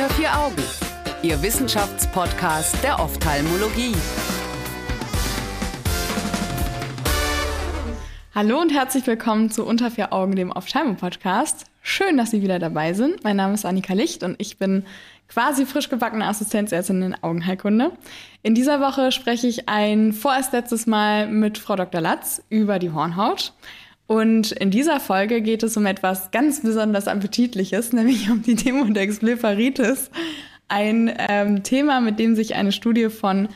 Unter vier Augen, Ihr Wissenschaftspodcast der Ophthalmologie. Hallo und herzlich willkommen zu Unter vier Augen, dem Ophthalmo-Podcast. Schön, dass Sie wieder dabei sind. Mein Name ist Annika Licht und ich bin quasi frisch gebackene Assistenzärztin in Augenheilkunde. In dieser Woche spreche ich ein vorerst letztes Mal mit Frau Dr. Latz über die Hornhaut. Und in dieser Folge geht es um etwas ganz besonders Appetitliches, nämlich um die Demodex blepharitis. Ein ähm, Thema, mit dem sich eine Studie von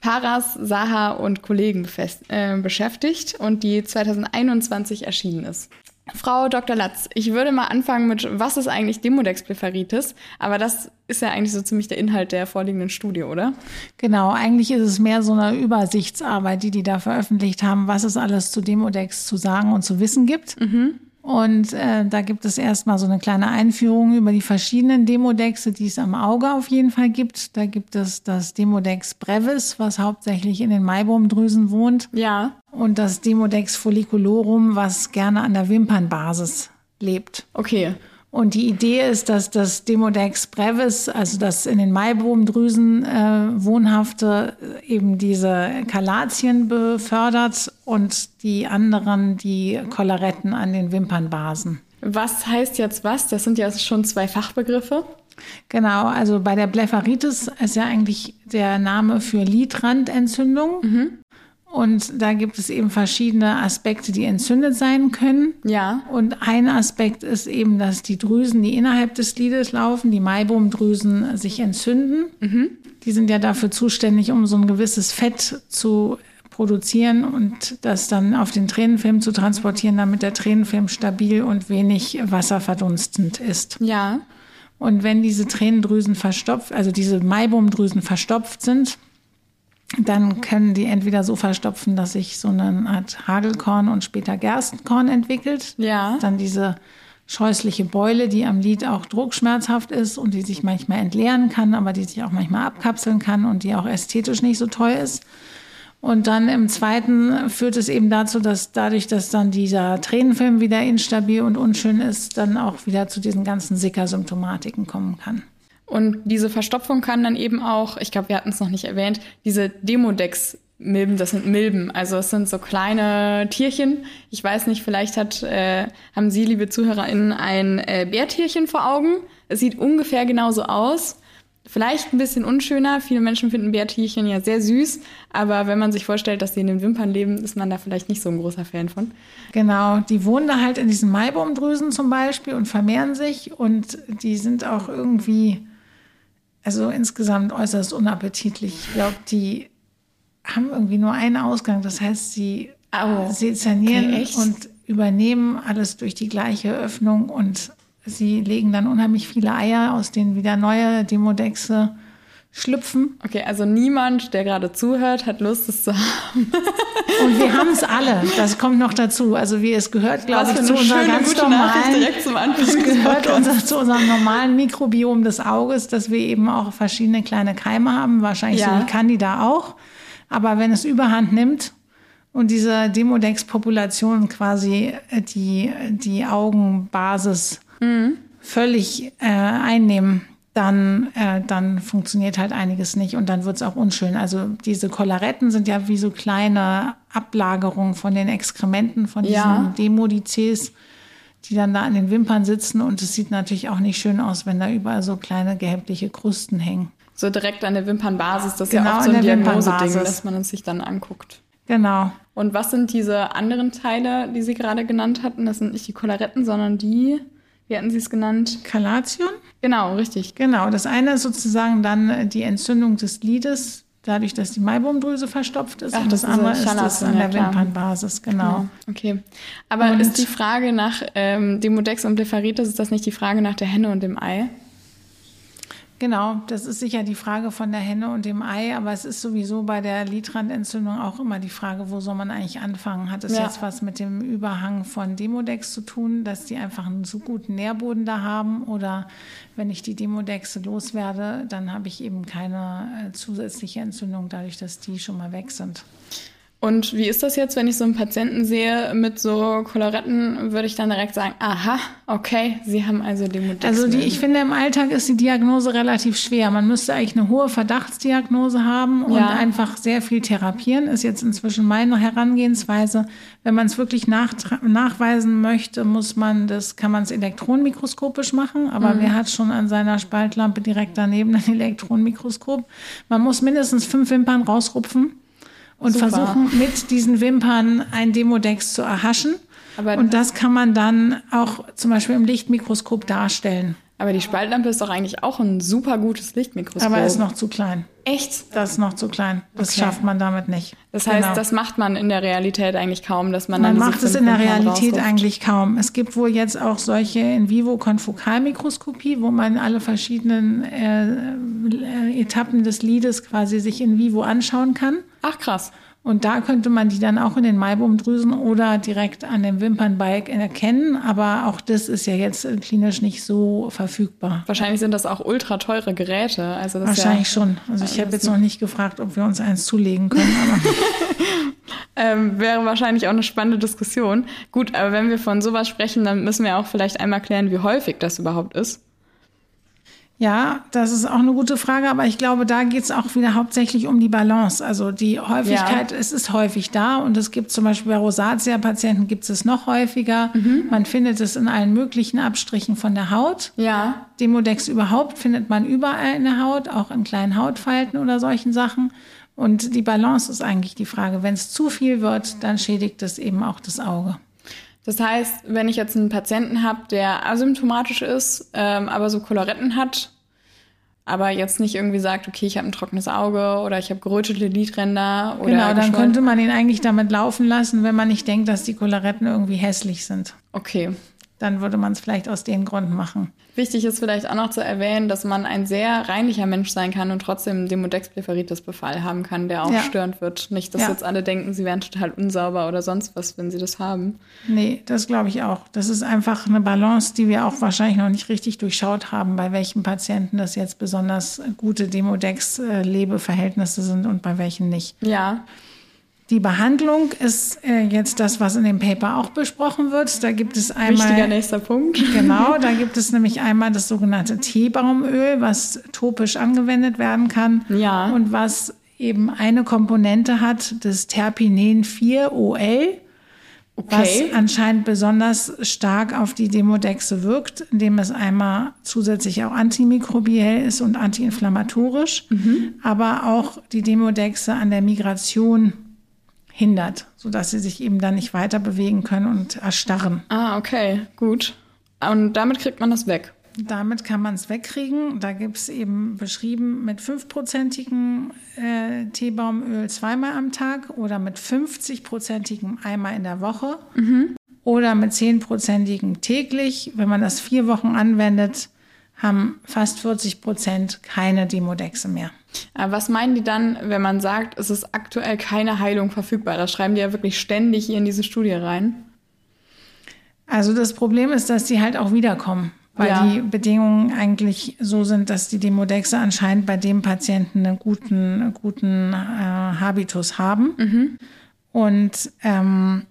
Paras, Saha und Kollegen äh, beschäftigt und die 2021 erschienen ist. Frau Dr. Latz, ich würde mal anfangen mit, was ist eigentlich Demodex blepharitis? Aber das ist ja eigentlich so ziemlich der Inhalt der vorliegenden Studie, oder? Genau, eigentlich ist es mehr so eine Übersichtsarbeit, die die da veröffentlicht haben, was es alles zu Demodex zu sagen und zu wissen gibt. Mhm. Und äh, da gibt es erstmal so eine kleine Einführung über die verschiedenen Demodexe, die es am Auge auf jeden Fall gibt. Da gibt es das Demodex brevis, was hauptsächlich in den Maibomdrüsen wohnt. Ja. Und das Demodex folliculorum, was gerne an der Wimpernbasis lebt. Okay. Und die Idee ist, dass das Demodex brevis, also das in den Maibomdrüsen äh, wohnhafte, eben diese Kalatien befördert und die anderen die Kollaretten an den Wimpernbasen. Was heißt jetzt was? Das sind ja schon zwei Fachbegriffe. Genau, also bei der Blepharitis ist ja eigentlich der Name für Lidrandentzündung. Mhm. Und da gibt es eben verschiedene Aspekte, die entzündet sein können. Ja. Und ein Aspekt ist eben, dass die Drüsen, die innerhalb des Lides laufen, die Maibomdrüsen, sich entzünden. Mhm. Die sind ja dafür zuständig, um so ein gewisses Fett zu produzieren und das dann auf den Tränenfilm zu transportieren, damit der Tränenfilm stabil und wenig wasserverdunstend ist. Ja. Und wenn diese Tränendrüsen verstopft, also diese Maibomdrüsen verstopft sind, dann können die entweder so verstopfen, dass sich so eine Art Hagelkorn und später Gerstenkorn entwickelt. Ja. Dann diese scheußliche Beule, die am Lid auch druckschmerzhaft ist und die sich manchmal entleeren kann, aber die sich auch manchmal abkapseln kann und die auch ästhetisch nicht so toll ist. Und dann im zweiten führt es eben dazu, dass dadurch, dass dann dieser Tränenfilm wieder instabil und unschön ist, dann auch wieder zu diesen ganzen Sickersymptomatiken kommen kann. Und diese Verstopfung kann dann eben auch, ich glaube, wir hatten es noch nicht erwähnt, diese Demodex Milben, das sind Milben, also es sind so kleine Tierchen. Ich weiß nicht, vielleicht hat, äh, haben Sie, liebe ZuhörerInnen, ein äh, Bärtierchen vor Augen. Es sieht ungefähr genauso aus. Vielleicht ein bisschen unschöner. Viele Menschen finden Bärtierchen ja sehr süß, aber wenn man sich vorstellt, dass sie in den Wimpern leben, ist man da vielleicht nicht so ein großer Fan von. Genau, die wohnen da halt in diesen Maibaumdrüsen zum Beispiel und vermehren sich und die sind auch irgendwie also insgesamt äußerst unappetitlich. Ich glaube, die haben irgendwie nur einen Ausgang. Das heißt, sie oh. sezernieren okay, und übernehmen alles durch die gleiche Öffnung und sie legen dann unheimlich viele Eier, aus denen wieder neue Demodexe schlüpfen. Okay, also niemand, der gerade zuhört, hat Lust, es zu haben. Und wir haben es alle. Das kommt noch dazu. Also wie es gehört, glaube ich, zu unserem ganz normalen, es gehört unser, zu unserem normalen Mikrobiom des Auges, dass wir eben auch verschiedene kleine Keime haben. Wahrscheinlich ja. so wie Candida auch. Aber wenn es Überhand nimmt und diese Demodex-Population quasi die, die Augenbasis mhm. völlig äh, einnehmen, dann, äh, dann funktioniert halt einiges nicht und dann wird es auch unschön. Also diese Kollaretten sind ja wie so kleine Ablagerungen von den Exkrementen, von diesen ja. Demodizes, die dann da an den Wimpern sitzen und es sieht natürlich auch nicht schön aus, wenn da überall so kleine gehäbliche Krusten hängen. So direkt an der Wimpernbasis, das ist genau ja auch so ein Diagnoseding, dass man es sich dann anguckt. Genau. Und was sind diese anderen Teile, die Sie gerade genannt hatten? Das sind nicht die Kollaretten, sondern die wie hatten Sie es genannt? Kalation? Genau, richtig. Genau, das eine ist sozusagen dann die Entzündung des Lides, dadurch, dass die Maibomdrüse verstopft ist. Ach, und das, das andere ist das an der ja, Wimpernbasis, genau. genau. Okay. Aber und ist die Frage nach ähm, Demodex und Blepharitis, ist das nicht die Frage nach der Henne und dem Ei? Genau, das ist sicher die Frage von der Henne und dem Ei, aber es ist sowieso bei der Lidrandentzündung auch immer die Frage, wo soll man eigentlich anfangen? Hat es ja. jetzt was mit dem Überhang von Demodex zu tun, dass die einfach einen so guten Nährboden da haben? Oder wenn ich die Demodexe loswerde, dann habe ich eben keine äh, zusätzliche Entzündung dadurch, dass die schon mal weg sind. Und wie ist das jetzt, wenn ich so einen Patienten sehe mit so Koloretten, würde ich dann direkt sagen, aha, okay, Sie haben also die Demodex. Also die, ich finde, im Alltag ist die Diagnose relativ schwer. Man müsste eigentlich eine hohe Verdachtsdiagnose haben und ja. einfach sehr viel therapieren, ist jetzt inzwischen meine Herangehensweise. Wenn man es wirklich nach, nachweisen möchte, muss man das, kann man es elektronenmikroskopisch machen, aber mhm. wer hat schon an seiner Spaltlampe direkt daneben ein Elektronenmikroskop? Man muss mindestens fünf Wimpern rausrupfen und Super. versuchen mit diesen Wimpern ein Demodex zu erhaschen. Aber und das kann man dann auch zum Beispiel im Lichtmikroskop darstellen. Aber die Spaltlampe ist doch eigentlich auch ein super gutes Lichtmikroskop. Aber ist noch zu klein. Echt? Das ist noch zu klein. Das okay. schafft man damit nicht. Das heißt, genau. das macht man in der Realität eigentlich kaum, dass man, man dann macht es in der Realität eigentlich kaum. Es gibt wohl jetzt auch solche in vivo Konfokalmikroskopie, wo man alle verschiedenen äh, äh, Etappen des Lides quasi sich in vivo anschauen kann. Ach krass. Und da könnte man die dann auch in den Maibumdrüsen oder direkt an dem Wimpernbalk erkennen. Aber auch das ist ja jetzt klinisch nicht so verfügbar. Wahrscheinlich sind das auch ultra teure Geräte. Also Wahrscheinlich ja, schon. Also ich habe jetzt noch nicht gefragt, ob wir uns eins zulegen können. ähm, wäre wahrscheinlich auch eine spannende Diskussion. Gut, aber wenn wir von sowas sprechen, dann müssen wir auch vielleicht einmal klären, wie häufig das überhaupt ist. Ja, das ist auch eine gute Frage, aber ich glaube, da geht es auch wieder hauptsächlich um die Balance. Also die Häufigkeit, ja. es ist häufig da und es gibt zum Beispiel bei Rosatia-Patienten gibt es noch häufiger. Mhm. Man findet es in allen möglichen Abstrichen von der Haut. Ja. Demodex überhaupt findet man überall in der Haut, auch in kleinen Hautfalten oder solchen Sachen. Und die Balance ist eigentlich die Frage. Wenn es zu viel wird, dann schädigt es eben auch das Auge. Das heißt, wenn ich jetzt einen Patienten habe, der asymptomatisch ist, ähm, aber so Koloretten hat, aber jetzt nicht irgendwie sagt, okay, ich habe ein trockenes Auge oder ich habe gerötete Lidränder oder Genau, dann könnte man ihn eigentlich damit laufen lassen, wenn man nicht denkt, dass die Koloretten irgendwie hässlich sind. Okay dann würde man es vielleicht aus den Gründen machen. Wichtig ist vielleicht auch noch zu erwähnen, dass man ein sehr reinlicher Mensch sein kann und trotzdem Demodex blepharitis Befall haben kann, der auch ja. störend wird. Nicht, dass ja. jetzt alle denken, sie wären total unsauber oder sonst was, wenn sie das haben. Nee, das glaube ich auch. Das ist einfach eine Balance, die wir auch wahrscheinlich noch nicht richtig durchschaut haben, bei welchen Patienten das jetzt besonders gute Demodex-Lebeverhältnisse sind und bei welchen nicht. Ja. Die Behandlung ist äh, jetzt das, was in dem Paper auch besprochen wird. Da gibt es einmal. Wichtiger nächster Punkt. Genau, da gibt es nämlich einmal das sogenannte Teebaumöl, was topisch angewendet werden kann. Ja. Und was eben eine Komponente hat, das Terpinen 4-OL. Okay. Was anscheinend besonders stark auf die Demodexe wirkt, indem es einmal zusätzlich auch antimikrobiell ist und antiinflammatorisch, mhm. aber auch die Demodexe an der Migration hindert, sodass sie sich eben dann nicht weiter bewegen können und erstarren. Ah, okay, gut. Und damit kriegt man das weg. Damit kann man es wegkriegen. Da gibt es eben beschrieben mit fünfprozentigem äh, Teebaumöl zweimal am Tag oder mit 50-prozentigem einmal in der Woche mhm. oder mit 10-prozentigem täglich. Wenn man das vier Wochen anwendet, haben fast 40 Prozent keine Demodexe mehr. Was meinen die dann, wenn man sagt, es ist aktuell keine Heilung verfügbar? Das schreiben die ja wirklich ständig hier in diese Studie rein. Also das Problem ist, dass die halt auch wiederkommen, weil ja. die Bedingungen eigentlich so sind, dass die Demodexe anscheinend bei dem Patienten einen guten, guten äh, Habitus haben. Mhm. Und ähm,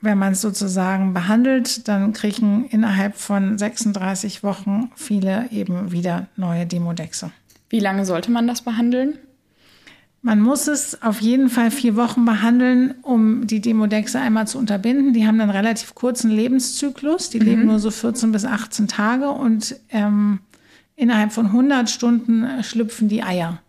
wenn man es sozusagen behandelt, dann kriegen innerhalb von 36 Wochen viele eben wieder neue Demodexe. Wie lange sollte man das behandeln? Man muss es auf jeden Fall vier Wochen behandeln, um die Demodexe einmal zu unterbinden. Die haben einen relativ kurzen Lebenszyklus. Die mhm. leben nur so 14 bis 18 Tage und ähm, innerhalb von 100 Stunden schlüpfen die Eier.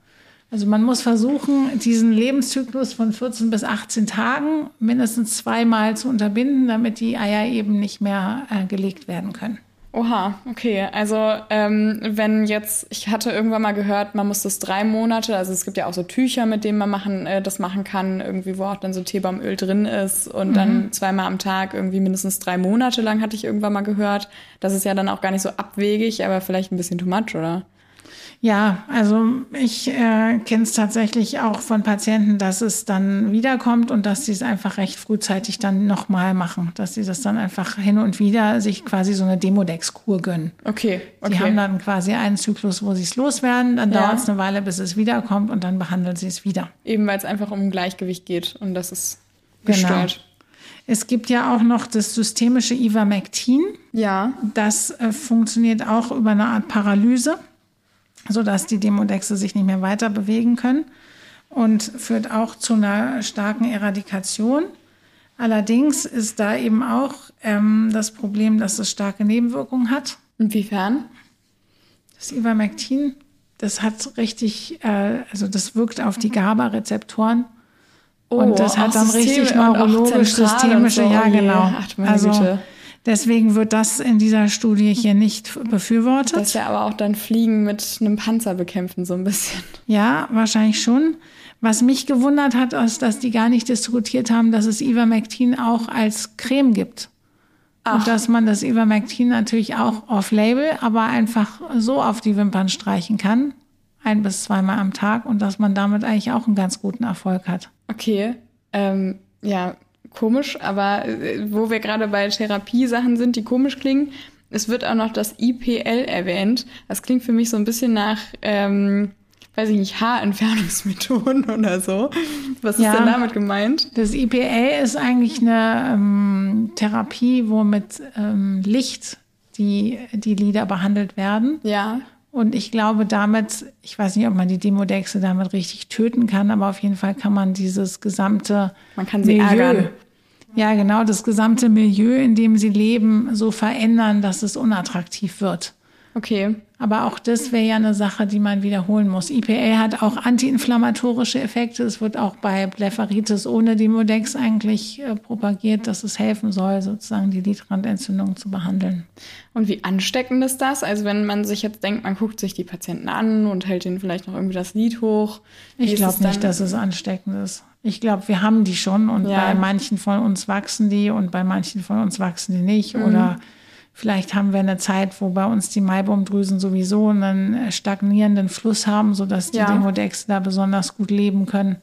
Also man muss versuchen, diesen Lebenszyklus von 14 bis 18 Tagen mindestens zweimal zu unterbinden, damit die Eier eben nicht mehr äh, gelegt werden können. Oha, okay. Also ähm, wenn jetzt, ich hatte irgendwann mal gehört, man muss das drei Monate, also es gibt ja auch so Tücher, mit denen man machen, äh, das machen kann, irgendwie, wo auch dann so Teebaumöl drin ist und mhm. dann zweimal am Tag irgendwie mindestens drei Monate lang hatte ich irgendwann mal gehört. Das ist ja dann auch gar nicht so abwegig, aber vielleicht ein bisschen too much, oder? Ja, also ich äh, kenne es tatsächlich auch von Patienten, dass es dann wiederkommt und dass sie es einfach recht frühzeitig dann nochmal machen, dass sie das dann einfach hin und wieder sich quasi so eine Demodex-Kur gönnen. Okay, okay. Die haben dann quasi einen Zyklus, wo sie es loswerden, dann ja. dauert es eine Weile, bis es wiederkommt und dann behandeln sie es wieder. Eben weil es einfach um Gleichgewicht geht und das ist gestört. Genau. Es gibt ja auch noch das systemische Ivermectin. Ja. Das äh, funktioniert auch über eine Art Paralyse sodass die Demodexe sich nicht mehr weiter bewegen können und führt auch zu einer starken Eradikation. Allerdings ist da eben auch ähm, das Problem, dass es starke Nebenwirkungen hat. Inwiefern? Das Ivermectin, das hat richtig, äh, also das wirkt auf die GABA-Rezeptoren. Oh, und das hat dann richtig neurologisch-systemische, so. ja genau. Ach, also Güte. Deswegen wird das in dieser Studie hier nicht befürwortet. Das ist ja aber auch dann Fliegen mit einem Panzer bekämpfen, so ein bisschen. Ja, wahrscheinlich schon. Was mich gewundert hat, ist, dass die gar nicht diskutiert haben, dass es Ivermectin auch als Creme gibt. Ach. Und dass man das Ivermectin natürlich auch off-label, aber einfach so auf die Wimpern streichen kann. Ein bis zweimal am Tag und dass man damit eigentlich auch einen ganz guten Erfolg hat. Okay. Ähm, ja, komisch, aber äh, wo wir gerade bei Therapiesachen sind, die komisch klingen, es wird auch noch das IPL erwähnt. Das klingt für mich so ein bisschen nach, ähm, weiß ich nicht, Haarentfernungsmethoden oder so. Was ja, ist denn damit gemeint? Das IPL ist eigentlich eine ähm, Therapie, wo mit ähm, Licht die, die Lider behandelt werden. Ja. Und ich glaube damit, ich weiß nicht, ob man die Demodexe damit richtig töten kann, aber auf jeden Fall kann man dieses gesamte man kann sie Milieu, ärgern. Ja, genau, das gesamte Milieu, in dem sie leben, so verändern, dass es unattraktiv wird. Okay. Aber auch das wäre ja eine Sache, die man wiederholen muss. IPA hat auch antiinflammatorische Effekte. Es wird auch bei Blepharitis ohne Demodex eigentlich äh, propagiert, dass es helfen soll, sozusagen die Lidrandentzündung zu behandeln. Und wie ansteckend ist das? Also wenn man sich jetzt denkt, man guckt sich die Patienten an und hält ihnen vielleicht noch irgendwie das Lid hoch. Ich glaube nicht, dass es ansteckend ist. Ich glaube, wir haben die schon und ja. bei manchen von uns wachsen die und bei manchen von uns wachsen die nicht. Mhm. Oder Vielleicht haben wir eine Zeit, wo bei uns die Maibomdrüsen sowieso einen stagnierenden Fluss haben, sodass die ja. Demodexe da besonders gut leben können.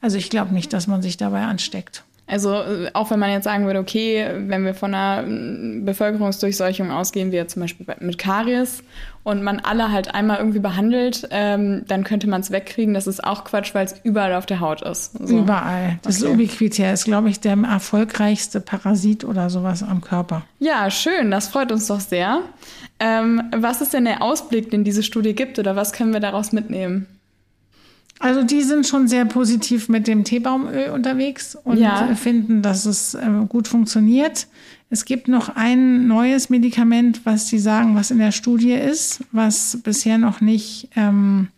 Also ich glaube nicht, dass man sich dabei ansteckt. Also äh, auch wenn man jetzt sagen würde, okay, wenn wir von einer Bevölkerungsdurchseuchung ausgehen, wie jetzt zum Beispiel mit Karies und man alle halt einmal irgendwie behandelt, ähm, dann könnte man es wegkriegen. Das ist auch Quatsch, weil es überall auf der Haut ist. So. Überall. Das okay. Ubiquitär ist, glaube ich, der erfolgreichste Parasit oder sowas am Körper. Ja, schön. Das freut uns doch sehr. Ähm, was ist denn der Ausblick, den diese Studie gibt oder was können wir daraus mitnehmen? Also die sind schon sehr positiv mit dem Teebaumöl unterwegs und ja. finden, dass es äh, gut funktioniert. Es gibt noch ein neues Medikament, was sie sagen, was in der Studie ist, was bisher noch nicht, ähm,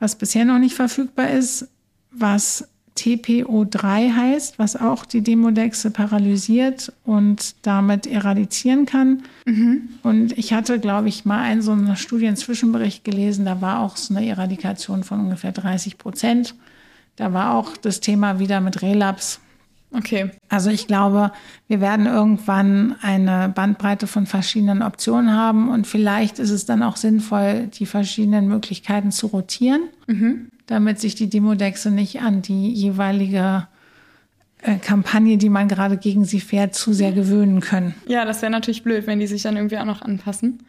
was bisher noch nicht verfügbar ist, was TPO3 heißt, was auch die Demodexe paralysiert und damit eradizieren kann. Mhm. Und ich hatte, glaube ich, mal einen so einen Studienzwischenbericht gelesen, da war auch so eine Eradikation von ungefähr 30 Prozent. Da war auch das Thema wieder mit Relaps. Okay. Also ich glaube, wir werden irgendwann eine Bandbreite von verschiedenen Optionen haben und vielleicht ist es dann auch sinnvoll, die verschiedenen Möglichkeiten zu rotieren. Mhm damit sich die Demodexe nicht an die jeweilige äh, Kampagne, die man gerade gegen sie fährt, zu sehr gewöhnen können. Ja, das wäre natürlich blöd, wenn die sich dann irgendwie auch noch anpassen.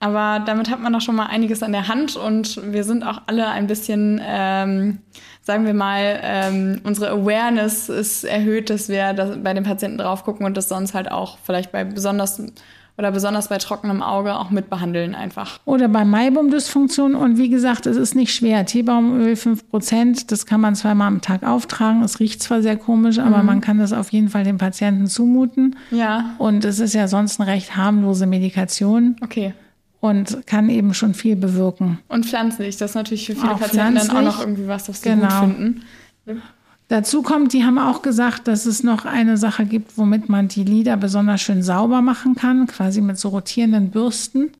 Aber damit hat man doch schon mal einiges an der Hand und wir sind auch alle ein bisschen, ähm, sagen wir mal, ähm, unsere Awareness ist erhöht, dass wir das bei den Patienten drauf gucken und das sonst halt auch vielleicht bei besonders oder besonders bei trockenem Auge auch mitbehandeln einfach. Oder bei Maibomdysfunktion. Und wie gesagt, es ist nicht schwer. Teebaumöl 5%, das kann man zweimal am Tag auftragen. Es riecht zwar sehr komisch, aber mhm. man kann das auf jeden Fall dem Patienten zumuten. Ja. Und es ist ja sonst eine recht harmlose Medikation. Okay. Und kann eben schon viel bewirken. Und pflanzlich, das ist natürlich für viele auch Patienten dann auch noch irgendwie was, was sie genau. gut finden. Dazu kommt, die haben auch gesagt, dass es noch eine Sache gibt, womit man die Lieder besonders schön sauber machen kann, quasi mit so rotierenden Bürsten.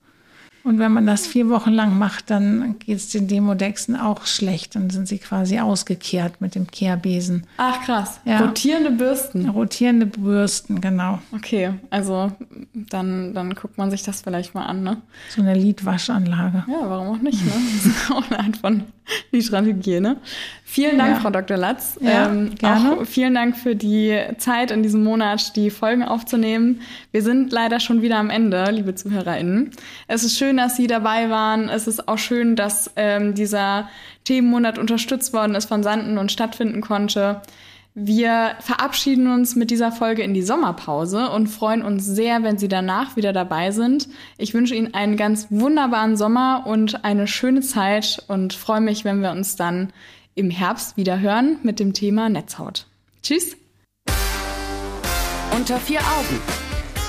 Und wenn man das vier Wochen lang macht, dann geht es den Demodexen auch schlecht. Dann sind sie quasi ausgekehrt mit dem Kehrbesen. Ach krass. Ja. Rotierende Bürsten. Rotierende Bürsten, genau. Okay, also dann, dann guckt man sich das vielleicht mal an, ne? So eine Lidwaschanlage. Ja, warum auch nicht, ne? Das ist auch eine Art von Lidrandhygiene. Vielen Dank, ja. Frau Dr. Latz. Ja, ähm, gerne. Auch vielen Dank für die Zeit in diesem Monat, die Folgen aufzunehmen. Wir sind leider schon wieder am Ende, liebe ZuhörerInnen. Es ist schön, dass Sie dabei waren. Es ist auch schön, dass ähm, dieser Themenmonat unterstützt worden ist von Sanden und stattfinden konnte. Wir verabschieden uns mit dieser Folge in die Sommerpause und freuen uns sehr, wenn Sie danach wieder dabei sind. Ich wünsche Ihnen einen ganz wunderbaren Sommer und eine schöne Zeit und freue mich, wenn wir uns dann im Herbst wieder hören mit dem Thema Netzhaut. Tschüss! Unter vier Augen.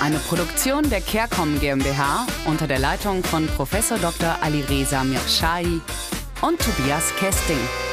Eine Produktion der CareCom GmbH unter der Leitung von Prof. Dr. Alireza Mirshahi und Tobias Kesting.